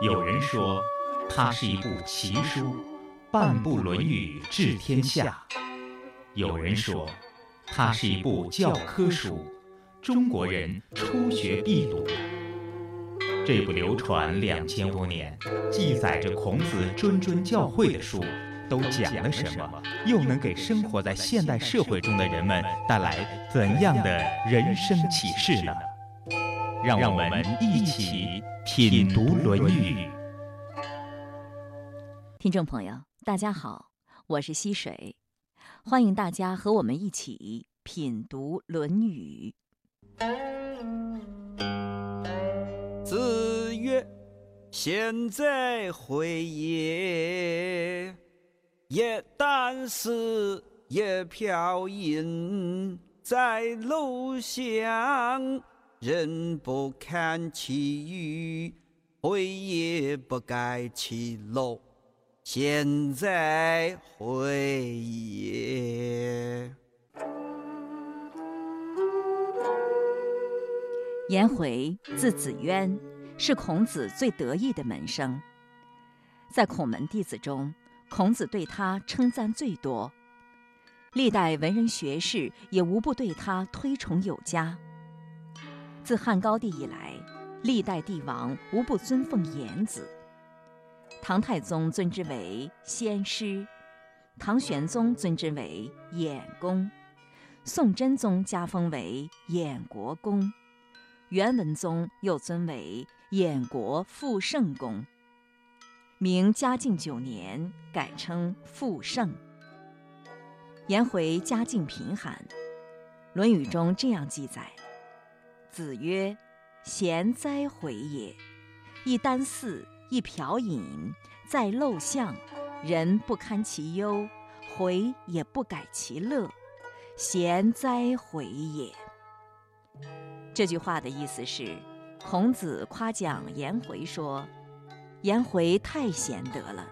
有人说，它是一部奇书，半部《论语》治天下；有人说，它是一部教科书，中国人初学必读。这部流传两千多年、记载着孔子谆谆教诲的书，都讲了什么？又能给生活在现代社会中的人们带来怎样的人生启示呢？让我们一起品读《论语》。听众朋友，大家好，我是溪水，欢迎大家和我们一起品读《论语》。子曰：“贤哉，回也！也但是，也瓢饮，在陋巷。”人不堪其忧，回也不改其乐。贤哉，回也！颜回字子渊，是孔子最得意的门生。在孔门弟子中，孔子对他称赞最多，历代文人学士也无不对他推崇有加。自汉高帝以来，历代帝王无不尊奉颜子。唐太宗尊之为先师，唐玄宗尊之为衍公，宋真宗加封为衍国公，元文宗又尊为衍国复圣公。明嘉靖九年改称复圣。颜回家境贫寒，《论语》中这样记载。子曰：“贤哉，回也！一箪食，一瓢饮，在陋巷，人不堪其忧，回也不改其乐。贤哉，回也！”这句话的意思是，孔子夸奖颜回说：“颜回太贤德了，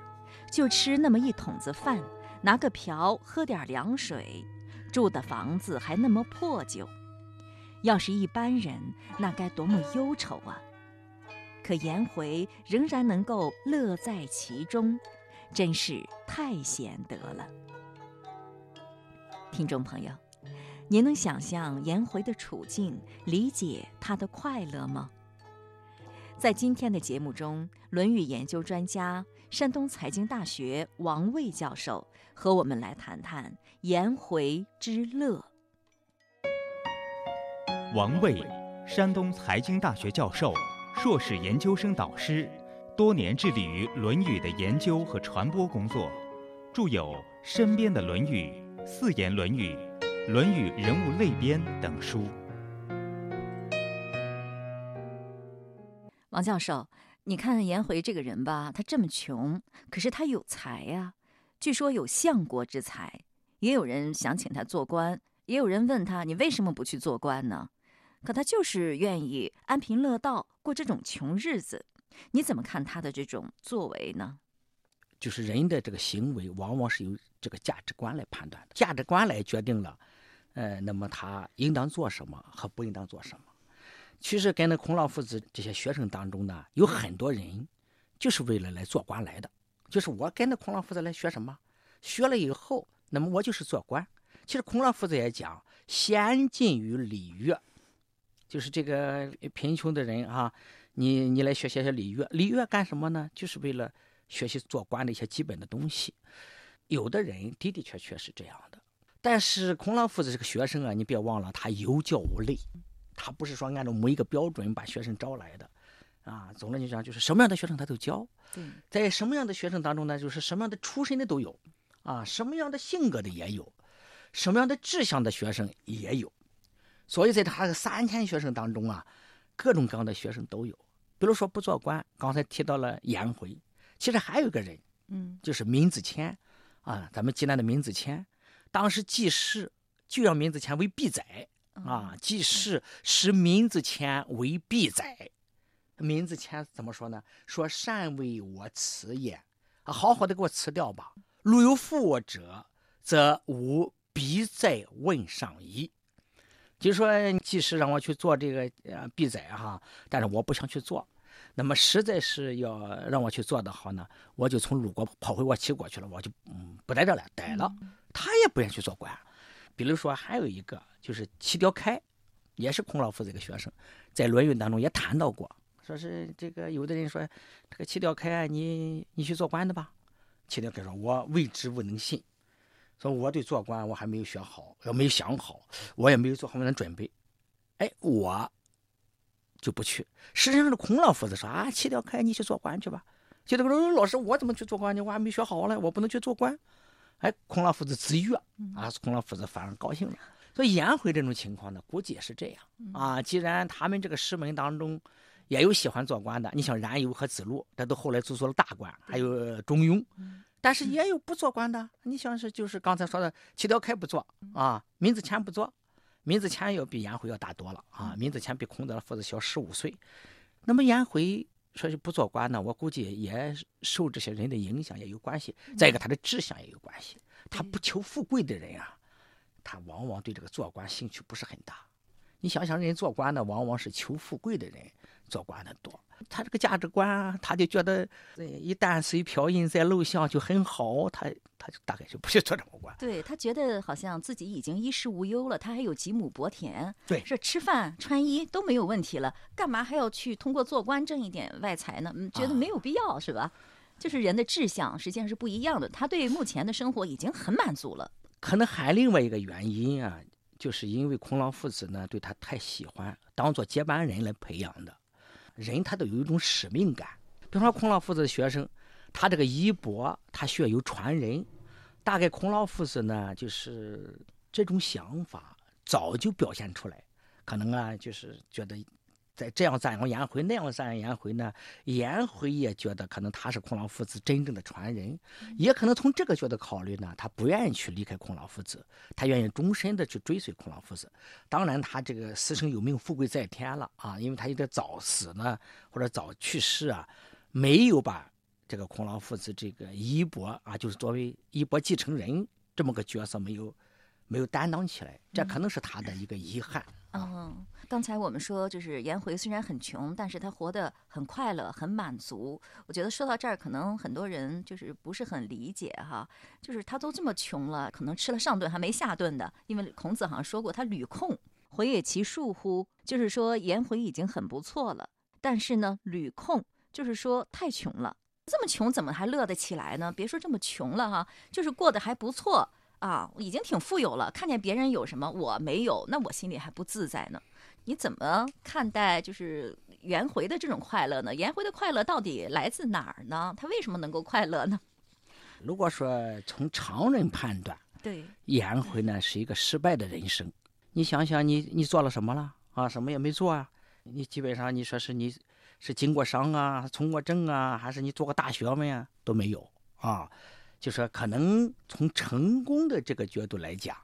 就吃那么一桶子饭，拿个瓢喝点凉水，住的房子还那么破旧。”要是一般人，那该多么忧愁啊！可颜回仍然能够乐在其中，真是太贤德了。听众朋友，您能想象颜回的处境，理解他的快乐吗？在今天的节目中，《论语》研究专家、山东财经大学王卫教授和我们来谈谈颜回之乐。王卫，山东财经大学教授、硕士研究生导师，多年致力于《论语》的研究和传播工作，著有《身边的论语》《四言论语》《论语人物类编》等书。王教授，你看颜回这个人吧，他这么穷，可是他有才呀，据说有相国之才，也有人想请他做官，也有人问他，你为什么不去做官呢？可他就是愿意安贫乐道过这种穷日子，你怎么看他的这种作为呢？就是人的这个行为，往往是由这个价值观来判断的，价值观来决定了，呃，那么他应当做什么和不应当做什么。其实跟那孔老夫子这些学生当中呢，有很多人就是为了来做官来的，就是我跟那孔老夫子来学什么，学了以后，那么我就是做官。其实孔老夫子也讲，先进于礼乐。就是这个贫穷的人啊，你你来学习学些礼乐，礼乐干什么呢？就是为了学习做官的一些基本的东西。有的人的的确确是这样的，但是孔老夫子这个学生啊，你别忘了，他有教无类，他不是说按照某一个标准把学生招来的，啊，总的来讲就是什么样的学生他都教。在什么样的学生当中呢，就是什么样的出身的都有，啊，什么样的性格的也有，什么样的志向的学生也有。所以在他的三千学生当中啊，各种各样的学生都有。比如说不做官，刚才提到了颜回，其实还有一个人，嗯，就是闵子骞，啊，咱们济南的闵子骞，当时季氏就让闵子骞为必宰，啊，季氏使闵子骞为必宰。闵子骞怎么说呢？说善为我辞也，啊，好好的给我辞掉吧。如有负我者，则吾必在问上矣。就说即使让我去做这个呃必宰哈，但是我不想去做。那么实在是要让我去做的好呢，我就从鲁国跑回我齐国去了，我就嗯不在这了，待了。他也不愿意去做官。比如说还有一个就是齐雕开，也是孔老夫子一个学生，在《论语》当中也谈到过，说是这个有的人说这个齐雕开，你你去做官的吧。齐雕开说：“我未知不能信，说我对做官我还没有学好，我没有想好，我也没有做好我的准备。哎，我。”就不去。实际上是孔老夫子说啊，弃掉开，你去做官去吧。就这个说，老师，我怎么去做官呢？我还没学好呢，我不能去做官。哎，孔老夫子自悦啊，孔老夫子反而高兴了。所以颜回这种情况呢，估计也是这样啊。既然他们这个师门当中也有喜欢做官的，你像冉有和子路，这都后来做做了大官，还有钟墉，但是也有不做官的。你像是就是刚才说的，齐雕开不做啊，闵子骞不做。闵子骞要比颜回要大多了啊！闵子骞比孔子夫子小十五岁，那么颜回说是不做官呢，我估计也受这些人的影响也有关系。再一个，他的志向也有关系。他不求富贵的人啊，他往往对这个做官兴趣不是很大。你想想，人做官的往往是求富贵的人做官的多。他这个价值观，他就觉得一旦随漂印在陋巷就很好，他他就大概就不去做这个官。对他觉得好像自己已经衣食无忧了，他还有几亩薄田，对，这吃饭穿衣都没有问题了，干嘛还要去通过做官挣一点外财呢？嗯，觉得没有必要，是吧？就是人的志向实际上是不一样的，他对目前的生活已经很满足了。可能还另外一个原因啊，就是因为孔老夫子呢对他太喜欢，当做接班人来培养的。人他都有一种使命感，比如说孔老夫子的学生，他这个衣钵，他需要有传人。大概孔老夫子呢，就是这种想法早就表现出来，可能啊，就是觉得。在这样赞扬颜回，那样赞扬颜回呢？颜回也觉得可能他是孔老夫子真正的传人，也可能从这个角度考虑呢，他不愿意去离开孔老夫子，他愿意终身的去追随孔老夫子。当然，他这个死生有命，富贵在天了啊，因为他有点早死呢，或者早去世啊，没有把这个孔老夫子这个衣钵啊，就是作为衣钵继承人这么个角色没有没有担当起来，这可能是他的一个遗憾。嗯，嗯刚才我们说，就是颜回虽然很穷，但是他活得很快乐、很满足。我觉得说到这儿，可能很多人就是不是很理解哈，就是他都这么穷了，可能吃了上顿还没下顿的。因为孔子好像说过，他屡空，回也其恕乎？就是说颜回已经很不错了，但是呢，屡空就是说太穷了，这么穷怎么还乐得起来呢？别说这么穷了哈，就是过得还不错。啊，已经挺富有了。看见别人有什么我没有，那我心里还不自在呢。你怎么看待就是颜回的这种快乐呢？颜回的快乐到底来自哪儿呢？他为什么能够快乐呢？如果说从常人判断，对颜回呢是一个失败的人生。你想想，你你做了什么了啊？什么也没做啊。你基本上你说是你是经过商啊，从过政啊，还是你做过大学问啊，都没有啊。就说可能从成功的这个角度来讲，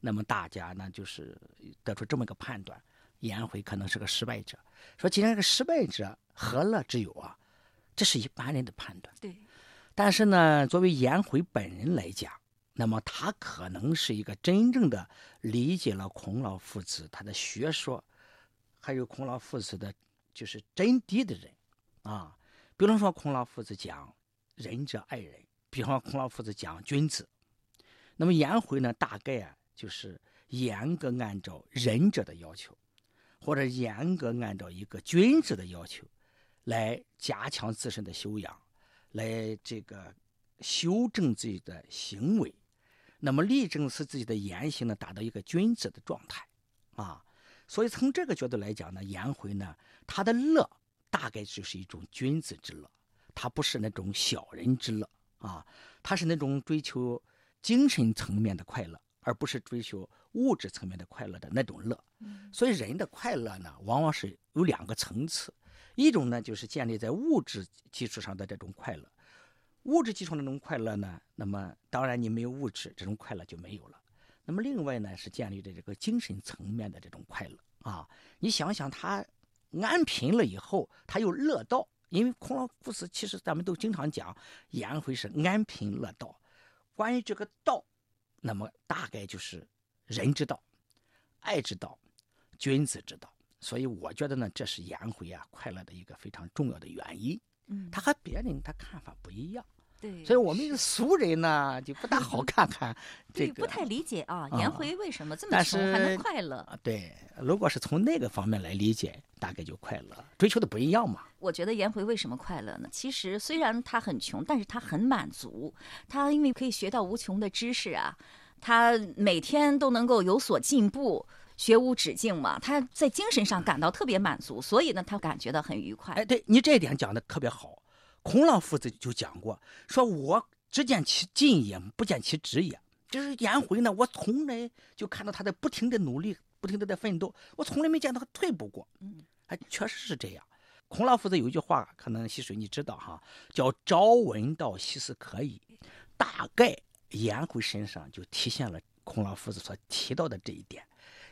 那么大家呢就是得出这么一个判断：颜回可能是个失败者。说既然是个失败者，何乐之有啊？这是一般人的判断。对。但是呢，作为颜回本人来讲，那么他可能是一个真正的理解了孔老夫子他的学说，还有孔老夫子的，就是真谛的人啊。比如说，孔老夫子讲“仁者爱人”。比方孔老夫子讲君子，那么颜回呢，大概啊就是严格按照仁者的要求，或者严格按照一个君子的要求，来加强自身的修养，来这个修正自己的行为，那么力争使自己的言行呢达到一个君子的状态，啊，所以从这个角度来讲呢，颜回呢他的乐大概就是一种君子之乐，他不是那种小人之乐。啊，他是那种追求精神层面的快乐，而不是追求物质层面的快乐的那种乐。所以人的快乐呢，往往是有两个层次，一种呢就是建立在物质基础上的这种快乐，物质基础上的那种快乐呢，那么当然你没有物质，这种快乐就没有了。那么另外呢是建立在这个精神层面的这种快乐啊，你想想他安贫了以后，他又乐道。因为孔老夫子其实咱们都经常讲，颜回是安贫乐道。关于这个道，那么大概就是人之道、爱之道、君子之道。所以我觉得呢，这是颜回啊快乐的一个非常重要的原因。嗯，他和别人他看法不一样，对，所以我们俗人呢就不大好 看看这对个。不太理解啊，啊颜回为什么这么穷还能快乐？啊，对，如果是从那个方面来理解，大概就快乐，追求的不一样嘛。我觉得颜回为什么快乐呢？其实虽然他很穷，但是他很满足。他因为可以学到无穷的知识啊，他每天都能够有所进步，学无止境嘛。他在精神上感到特别满足，所以呢，他感觉到很愉快。哎，对你这一点讲的特别好。孔老夫子就讲过，说我只见其进也，不见其止也。就是颜回呢，我从来就看到他在不停的努力，不停的在奋斗，我从来没见到他退步过。嗯，哎，确实是这样。孔老夫子有一句话，可能溪水你知道哈，叫“朝闻道，夕死可矣”。大概颜回身上就体现了孔老夫子所提到的这一点，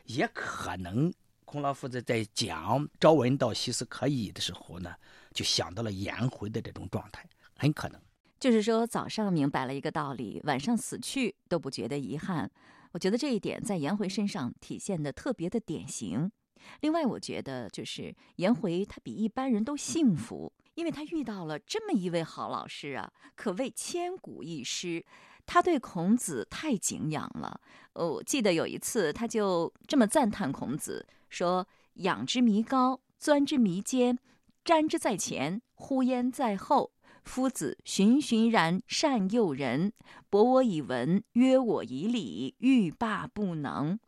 也可能孔老夫子在讲“朝闻道，夕死可矣”的时候呢，就想到了颜回的这种状态，很可能。就是说，早上明白了一个道理，晚上死去都不觉得遗憾。我觉得这一点在颜回身上体现的特别的典型。另外，我觉得就是颜回他比一般人都幸福，因为他遇到了这么一位好老师啊，可谓千古一师。他对孔子太敬仰了。哦，记得有一次，他就这么赞叹孔子，说：“仰之弥高，钻之弥坚，瞻之在前，呼焉在后。”夫子循循然善诱人，博我以文，约我以礼，欲罢不能。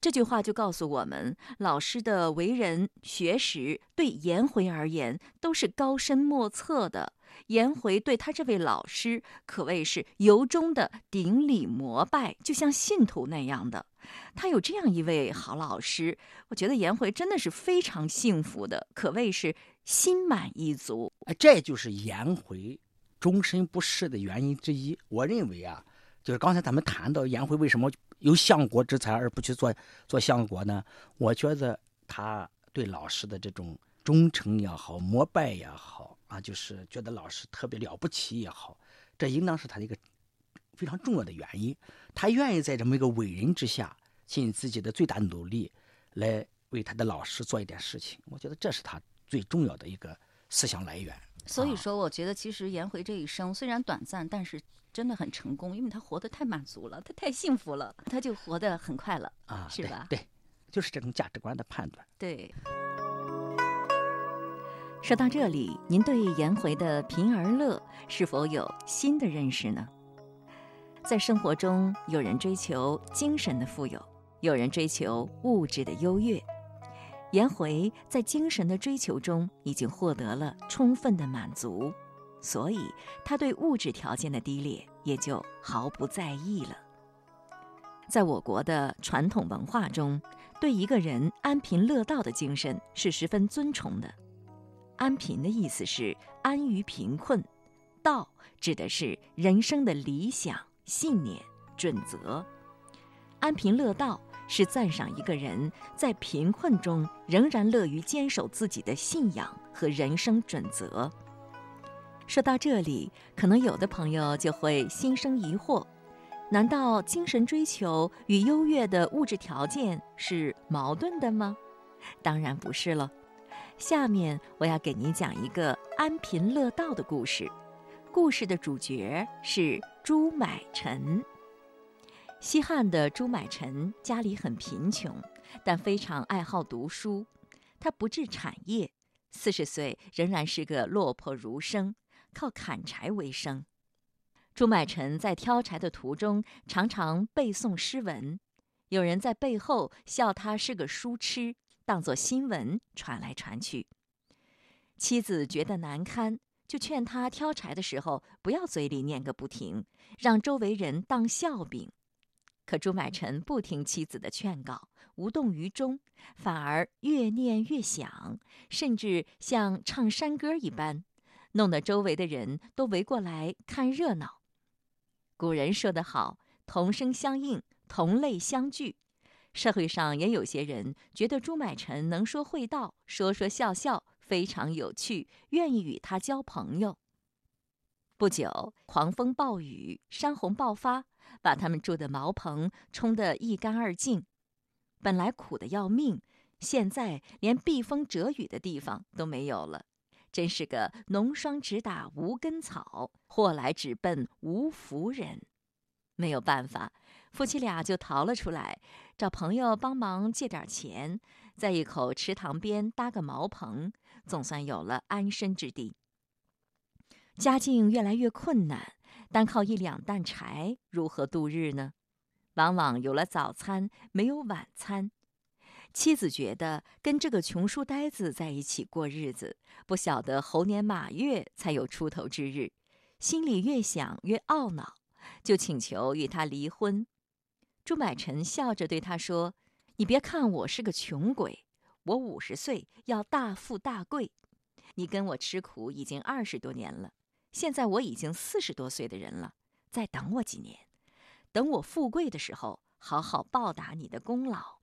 这句话就告诉我们，老师的为人学识对颜回而言都是高深莫测的。颜回对他这位老师可谓是由衷的顶礼膜拜，就像信徒那样的。他有这样一位好老师，我觉得颜回真的是非常幸福的，可谓是心满意足。哎，这就是颜回终身不仕的原因之一。我认为啊，就是刚才咱们谈到颜回为什么有相国之才而不去做做相国呢？我觉得他对老师的这种忠诚也好，膜拜也好啊，就是觉得老师特别了不起也好，这应当是他的一个非常重要的原因。他愿意在这么一个伟人之下，尽自己的最大努力来为他的老师做一点事情。我觉得这是他最重要的一个思想来源。所以说，我觉得其实颜回这一生虽然短暂，但是真的很成功，因为他活得太满足了，他太幸福了，他就活得很快乐。啊，是吧对？对，就是这种价值观的判断。对。说到这里，您对颜回的贫而乐是否有新的认识呢？在生活中，有人追求精神的富有，有人追求物质的优越。颜回在精神的追求中已经获得了充分的满足，所以他对物质条件的低劣也就毫不在意了。在我国的传统文化中，对一个人安贫乐道的精神是十分尊崇的。安贫的意思是安于贫困，道指的是人生的理想、信念、准则。安贫乐道是赞赏一个人在贫困中仍然乐于坚守自己的信仰和人生准则。说到这里，可能有的朋友就会心生疑惑：难道精神追求与优越的物质条件是矛盾的吗？当然不是了。下面我要给您讲一个安贫乐道的故事。故事的主角是朱买臣。西汉的朱买臣家里很贫穷，但非常爱好读书。他不置产业，四十岁仍然是个落魄儒生，靠砍柴为生。朱买臣在挑柴的途中，常常背诵诗文，有人在背后笑他是个书痴。当作新闻传来传去。妻子觉得难堪，就劝他挑柴的时候不要嘴里念个不停，让周围人当笑柄。可朱买臣不听妻子的劝告，无动于衷，反而越念越响，甚至像唱山歌一般，弄得周围的人都围过来看热闹。古人说得好：“同声相应，同类相聚。”社会上也有些人觉得朱买臣能说会道，说说笑笑，非常有趣，愿意与他交朋友。不久，狂风暴雨，山洪爆发，把他们住的茅棚冲得一干二净。本来苦得要命，现在连避风遮雨的地方都没有了，真是个浓霜直打无根草，祸来只奔无福人。没有办法，夫妻俩就逃了出来，找朋友帮忙借点钱，在一口池塘边搭个茅棚，总算有了安身之地。家境越来越困难，单靠一两担柴，如何度日呢？往往有了早餐，没有晚餐。妻子觉得跟这个穷书呆子在一起过日子，不晓得猴年马月才有出头之日，心里越想越懊恼，就请求与他离婚。朱买臣笑着对他说：“你别看我是个穷鬼，我五十岁要大富大贵，你跟我吃苦已经二十多年了，现在我已经四十多岁的人了，再等我几年，等我富贵的时候，好好报答你的功劳。”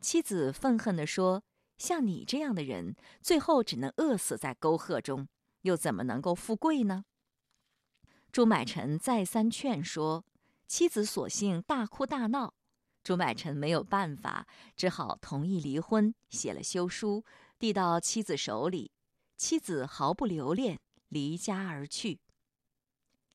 妻子愤恨地说：“像你这样的人，最后只能饿死在沟壑中，又怎么能够富贵呢？”朱买臣再三劝说，妻子索性大哭大闹。朱买臣没有办法，只好同意离婚，写了休书，递到妻子手里。妻子毫不留恋，离家而去。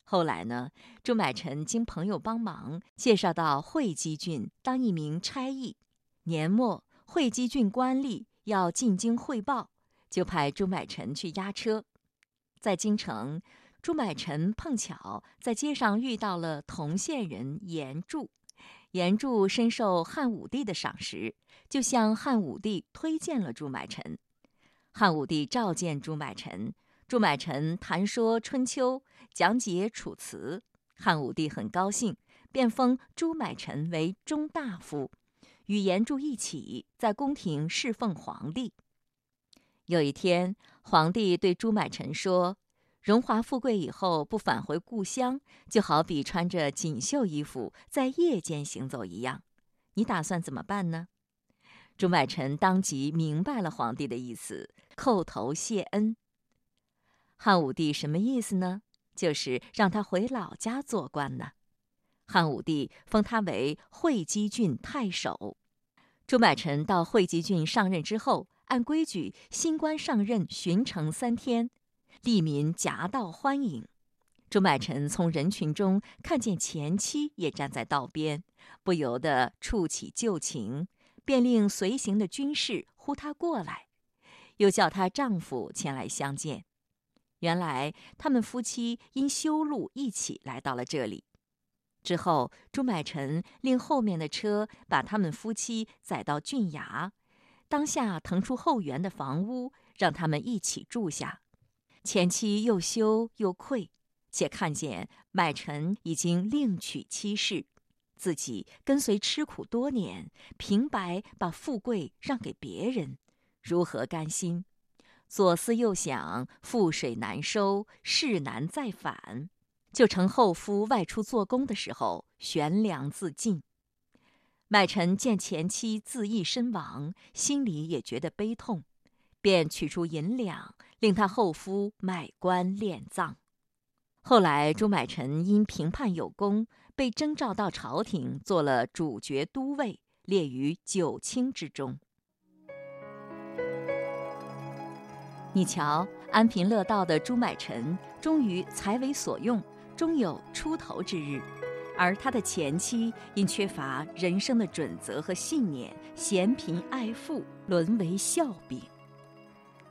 后来呢？朱买臣经朋友帮忙，介绍到会稽郡当一名差役。年末，会稽郡官吏要进京汇报，就派朱买臣去押车。在京城，朱买臣碰巧在街上遇到了同县人严柱。严柱深受汉武帝的赏识，就向汉武帝推荐了朱买臣。汉武帝召见朱买臣，朱买臣谈说春秋，讲解楚辞。汉武帝很高兴，便封朱买臣为中大夫。与严柱一起在宫廷侍奉皇帝。有一天，皇帝对朱买臣说：“荣华富贵以后不返回故乡，就好比穿着锦绣衣服在夜间行走一样。你打算怎么办呢？”朱买臣当即明白了皇帝的意思，叩头谢恩。汉武帝什么意思呢？就是让他回老家做官呢。汉武帝封他为会稽郡太守。朱买臣到会稽郡上任之后，按规矩，新官上任巡城三天，吏民夹道欢迎。朱买臣从人群中看见前妻也站在道边，不由得触起旧情，便令随行的军士呼他过来，又叫她丈夫前来相见。原来他们夫妻因修路一起来到了这里。之后，朱买臣令后面的车把他们夫妻载到郡衙，当下腾出后园的房屋，让他们一起住下。前妻又羞又愧，且看见买臣已经另娶妻室，自己跟随吃苦多年，平白把富贵让给别人，如何甘心？左思右想，覆水难收，事难再返。就乘后夫外出做工的时候悬梁自尽。买臣见前妻自缢身亡，心里也觉得悲痛，便取出银两，令他后夫买官殓葬。后来朱买臣因评判有功，被征召到朝廷，做了主角都尉，列于九卿之中。你瞧，安贫乐道的朱买臣，终于才为所用。终有出头之日，而他的前妻因缺乏人生的准则和信念，嫌贫爱富，沦为笑柄。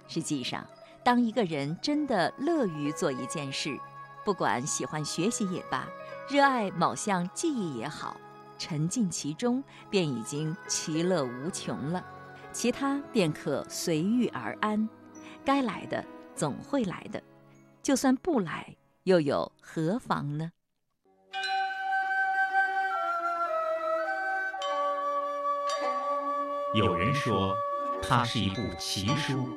实际上，当一个人真的乐于做一件事，不管喜欢学习也罢，热爱某项技艺也好，沉浸其中，便已经其乐无穷了，其他便可随遇而安。该来的总会来的，就算不来。又有何妨呢？有人说，它是一部奇书，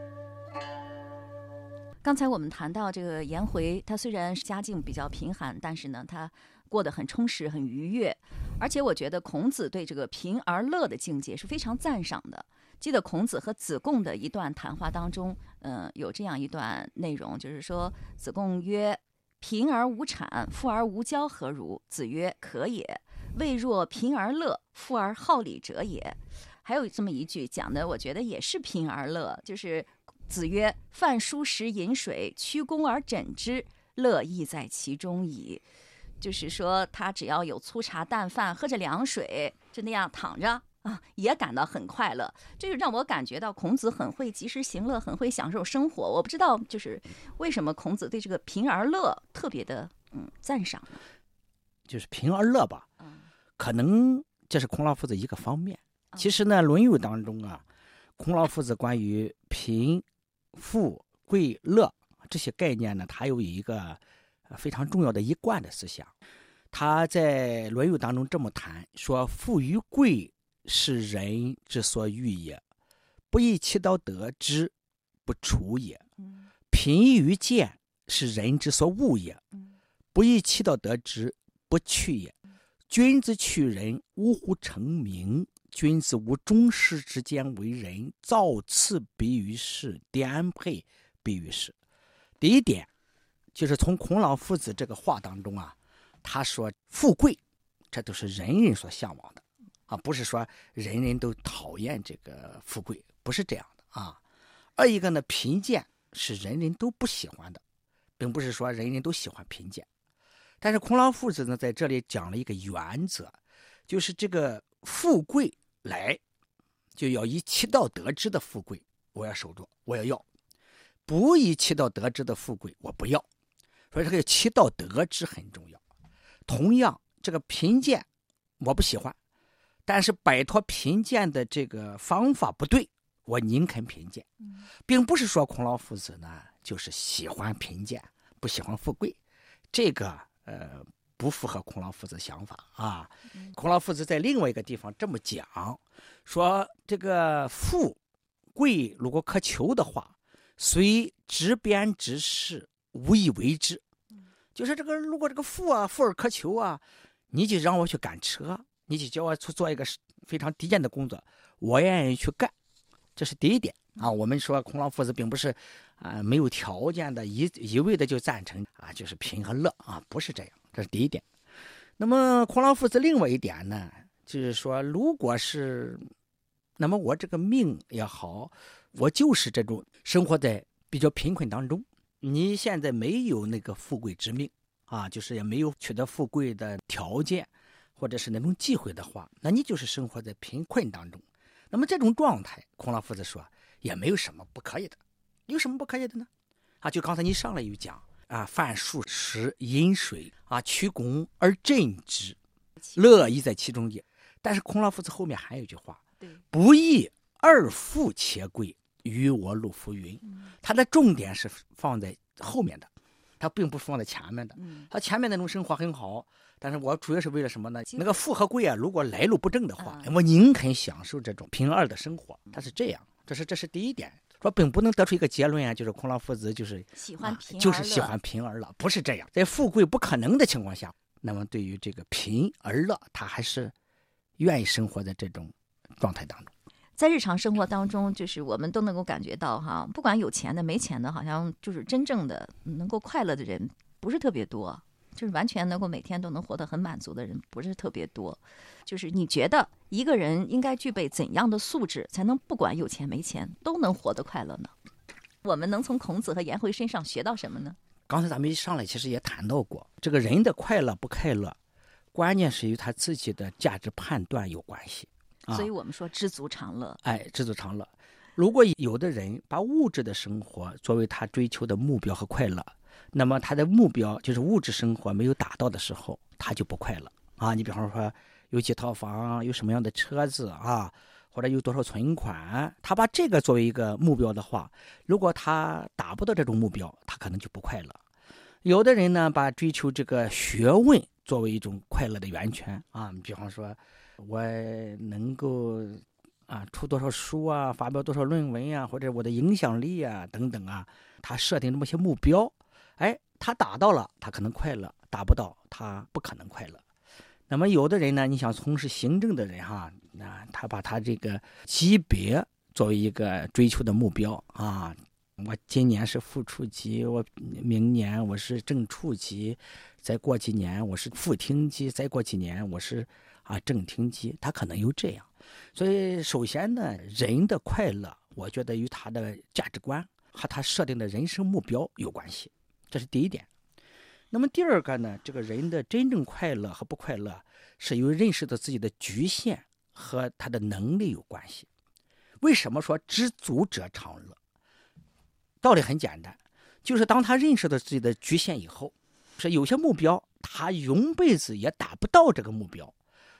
刚才我们谈到这个颜回，他虽然家境比较贫寒，但是呢，他过得很充实、很愉悦。而且我觉得孔子对这个贫而乐的境界是非常赞赏的。记得孔子和子贡的一段谈话当中，嗯，有这样一段内容，就是说子贡曰：“贫而无产，富而无骄，何如？”子曰：“可也。未若贫而乐，富而好礼者也。”还有这么一句讲的，我觉得也是贫而乐，就是子曰：“饭疏食饮水，曲肱而枕之，乐亦在其中矣。”就是说，他只要有粗茶淡饭，喝着凉水，就那样躺着。啊，也感到很快乐，这就让我感觉到孔子很会及时行乐，很会享受生活。我不知道，就是为什么孔子对这个贫而乐特别的嗯赞赏呢？就是贫而乐吧，可能这是孔老夫子一个方面。其实呢，《论语》当中啊，孔老夫子关于贫、富、贵、乐这些概念呢，它有一个非常重要的一贯的思想。他在《论语》当中这么谈说：“富与贵。”是人之所欲也，不以其道得之，不处也；贫与贱是人之所恶也，不以其道得之，不去也。君子取人，呜呼成名；君子无中士之间为人，造次必于世，颠沛必于世。第一点，就是从孔老夫子这个话当中啊，他说富贵，这都是人人所向往的。啊，不是说人人都讨厌这个富贵，不是这样的啊。二一个呢，贫贱是人人都不喜欢的，并不是说人人都喜欢贫贱。但是孔老夫子呢，在这里讲了一个原则，就是这个富贵来，就要以其道得之的富贵，我要守住，我要要；不以其道得之的富贵，我不要。所以这个其道得之很重要。同样，这个贫贱，我不喜欢。但是摆脱贫贱的这个方法不对，我宁肯贫贱，并不是说孔老夫子呢就是喜欢贫贱，不喜欢富贵，这个呃不符合孔老夫子想法啊。孔老夫子在另外一个地方这么讲，说这个富贵如果可求的话，虽执鞭之事，无以为之。就是这个如果这个富啊，富而可求啊，你就让我去赶车。你就叫我去做一个非常低贱的工作，我愿意去干，这是第一点啊。我们说孔老夫子并不是啊没有条件的，一一味的就赞成啊，就是贫和乐啊，不是这样，这是第一点。那么孔老夫子另外一点呢，就是说，如果是，那么我这个命也好，我就是这种生活在比较贫困当中，你现在没有那个富贵之命啊，就是也没有取得富贵的条件。或者是那种机会的话，那你就是生活在贫困当中。那么这种状态，孔老夫子说也没有什么不可以的。有什么不可以的呢？啊，就刚才你上来有讲啊，饭数食饮水啊，曲肱而枕之，乐亦在其中也。但是孔老夫子后面还有一句话，不义二富且贵，于我鲁夫云。他的重点是放在后面的，他并不是放在前面的。他前面那种生活很好。但是我主要是为了什么呢？那个富和贵啊，如果来路不正的话，我宁肯享受这种平二的生活。他是这样，这是这是第一点。说并不能得出一个结论啊，就是孔老夫子就是喜欢贫，就是喜欢贫而乐，不是这样。在富贵不可能的情况下，那么对于这个贫而乐，他还是愿意生活在这种状态当中。在日常生活当中，就是我们都能够感觉到哈，不管有钱的没钱的，好像就是真正的能够快乐的人不是特别多。就是完全能够每天都能活得很满足的人不是特别多，就是你觉得一个人应该具备怎样的素质，才能不管有钱没钱都能活得快乐呢？我们能从孔子和颜回身上学到什么呢？刚才咱们一上来其实也谈到过，这个人的快乐不快乐，关键是与他自己的价值判断有关系。所以我们说知足常乐。哎，知足常乐。如果有的人把物质的生活作为他追求的目标和快乐。那么他的目标就是物质生活没有达到的时候，他就不快乐啊。你比方说有几套房，有什么样的车子啊，或者有多少存款，他把这个作为一个目标的话，如果他达不到这种目标，他可能就不快乐。有的人呢，把追求这个学问作为一种快乐的源泉啊。比方说，我能够啊，出多少书啊，发表多少论文呀，或者我的影响力啊等等啊，他设定这么些目标，哎，他达到了，他可能快乐；达不到，他不可能快乐。那么有的人呢，你想从事行政的人哈，那他把他这个级别作为一个追求的目标啊。我今年是副处级，我明年我是正处级，再过几年我是副厅级，再过几年我是啊正厅级。他可能有这样，所以首先呢，人的快乐，我觉得与他的价值观和他设定的人生目标有关系，这是第一点。那么第二个呢，这个人的真正快乐和不快乐，是由认识到自己的局限和他的能力有关系。为什么说知足者常乐？道理很简单，就是当他认识到自己的局限以后，是有些目标他永辈子也达不到这个目标，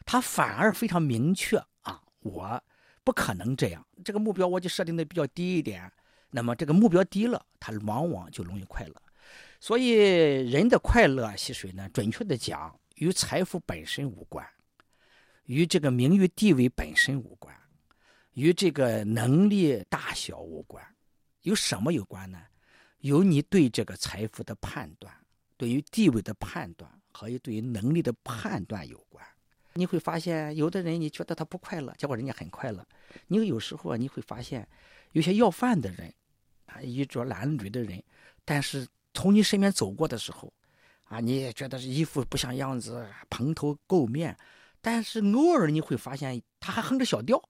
他反而非常明确啊，我不可能这样，这个目标我就设定的比较低一点。那么这个目标低了，他往往就容易快乐。所以人的快乐系水呢，准确的讲，与财富本身无关，与这个名誉地位本身无关，与这个能力大小无关。有什么有关呢？有你对这个财富的判断，对于地位的判断和对于能力的判断有关。你会发现，有的人你觉得他不快乐，结果人家很快乐。你有时候啊，你会发现，有些要饭的人，啊，衣着褴褛的人，但是从你身边走过的时候，啊，你也觉得是衣服不像样子，蓬头垢面，但是偶尔你会发现他还哼着小调。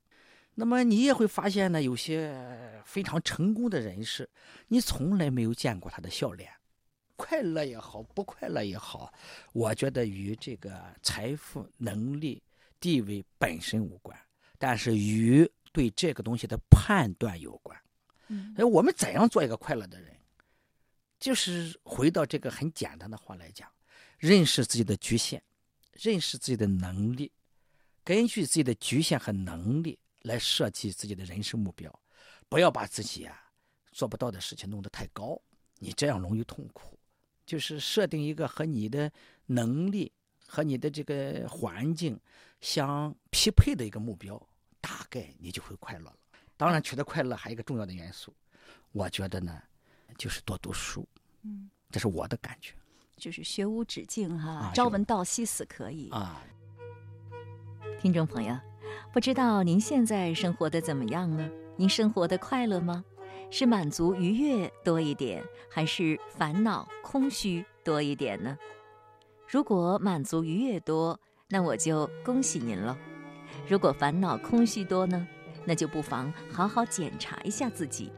那么你也会发现呢，有些非常成功的人士，你从来没有见过他的笑脸。快乐也好，不快乐也好，我觉得与这个财富、能力、地位本身无关，但是与对这个东西的判断有关。嗯，哎，我们怎样做一个快乐的人？就是回到这个很简单的话来讲，认识自己的局限，认识自己的能力，根据自己的局限和能力。来设计自己的人生目标，不要把自己啊做不到的事情弄得太高，你这样容易痛苦。就是设定一个和你的能力和你的这个环境相匹配的一个目标，大概你就会快乐了。当然，取得快乐还有一个重要的元素，我觉得呢，就是多读书。嗯，这是我的感觉。就是学无止境哈，啊朝闻道，夕死可矣。啊，听众朋友，不知道您现在生活的怎么样呢？您生活的快乐吗？是满足愉悦多一点，还是烦恼空虚多一点呢？如果满足愉悦多，那我就恭喜您了；如果烦恼空虚多呢，那就不妨好好检查一下自己。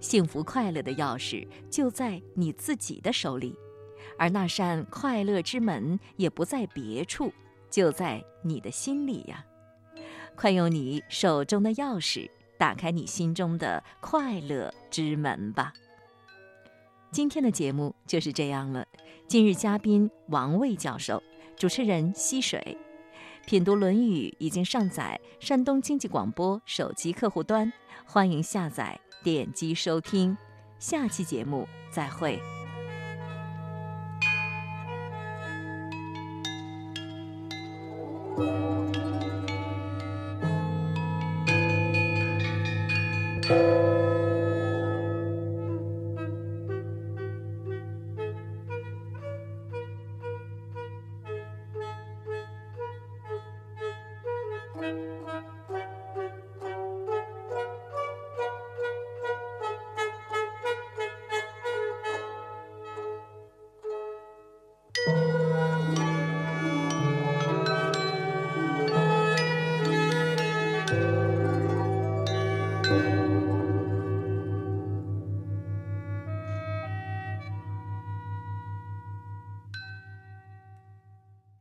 幸福快乐的钥匙就在你自己的手里，而那扇快乐之门也不在别处。就在你的心里呀！快用你手中的钥匙打开你心中的快乐之门吧。今天的节目就是这样了。今日嘉宾王卫教授，主持人溪水。品读《论语》已经上载山东经济广播手机客户端，欢迎下载点击收听。下期节目再会。